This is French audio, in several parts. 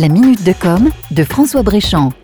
La minute de com de François Bréchamp.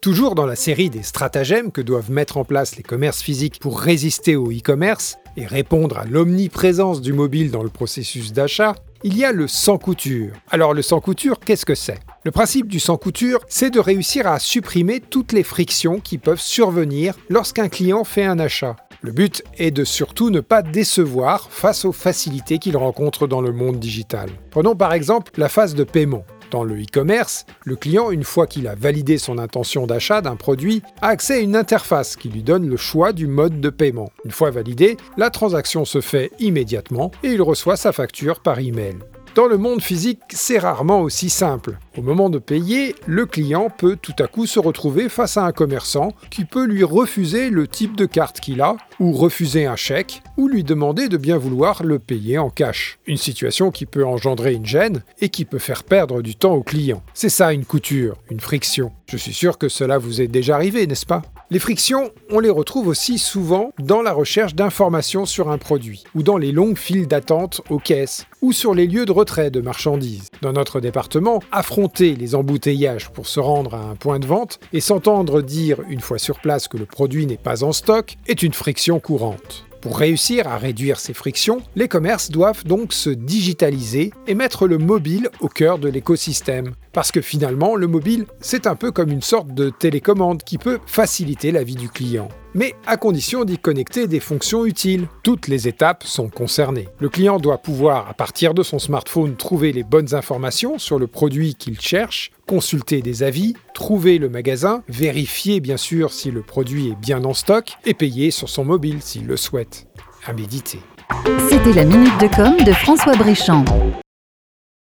Toujours dans la série des stratagèmes que doivent mettre en place les commerces physiques pour résister au e-commerce et répondre à l'omniprésence du mobile dans le processus d'achat, il y a le sans couture. Alors le sans couture, qu'est-ce que c'est? Le principe du sans couture, c'est de réussir à supprimer toutes les frictions qui peuvent survenir lorsqu'un client fait un achat. Le but est de surtout ne pas décevoir face aux facilités qu'il rencontre dans le monde digital. Prenons par exemple la phase de paiement. Dans le e-commerce, le client, une fois qu'il a validé son intention d'achat d'un produit, a accès à une interface qui lui donne le choix du mode de paiement. Une fois validé, la transaction se fait immédiatement et il reçoit sa facture par email. Dans le monde physique, c'est rarement aussi simple. Au moment de payer, le client peut tout à coup se retrouver face à un commerçant qui peut lui refuser le type de carte qu'il a, ou refuser un chèque, ou lui demander de bien vouloir le payer en cash. Une situation qui peut engendrer une gêne et qui peut faire perdre du temps au client. C'est ça une couture, une friction. Je suis sûr que cela vous est déjà arrivé, n'est-ce pas? Les frictions, on les retrouve aussi souvent dans la recherche d'informations sur un produit, ou dans les longues files d'attente aux caisses, ou sur les lieux de retrait de marchandises. Dans notre département, affronter les embouteillages pour se rendre à un point de vente et s'entendre dire une fois sur place que le produit n'est pas en stock est une friction courante. Pour réussir à réduire ces frictions, les commerces doivent donc se digitaliser et mettre le mobile au cœur de l'écosystème. Parce que finalement, le mobile, c'est un peu comme une sorte de télécommande qui peut faciliter la vie du client mais à condition d'y connecter des fonctions utiles. Toutes les étapes sont concernées. Le client doit pouvoir, à partir de son smartphone, trouver les bonnes informations sur le produit qu'il cherche, consulter des avis, trouver le magasin, vérifier bien sûr si le produit est bien en stock et payer sur son mobile s'il le souhaite. À méditer. C'était la minute de com de François Bréchamp.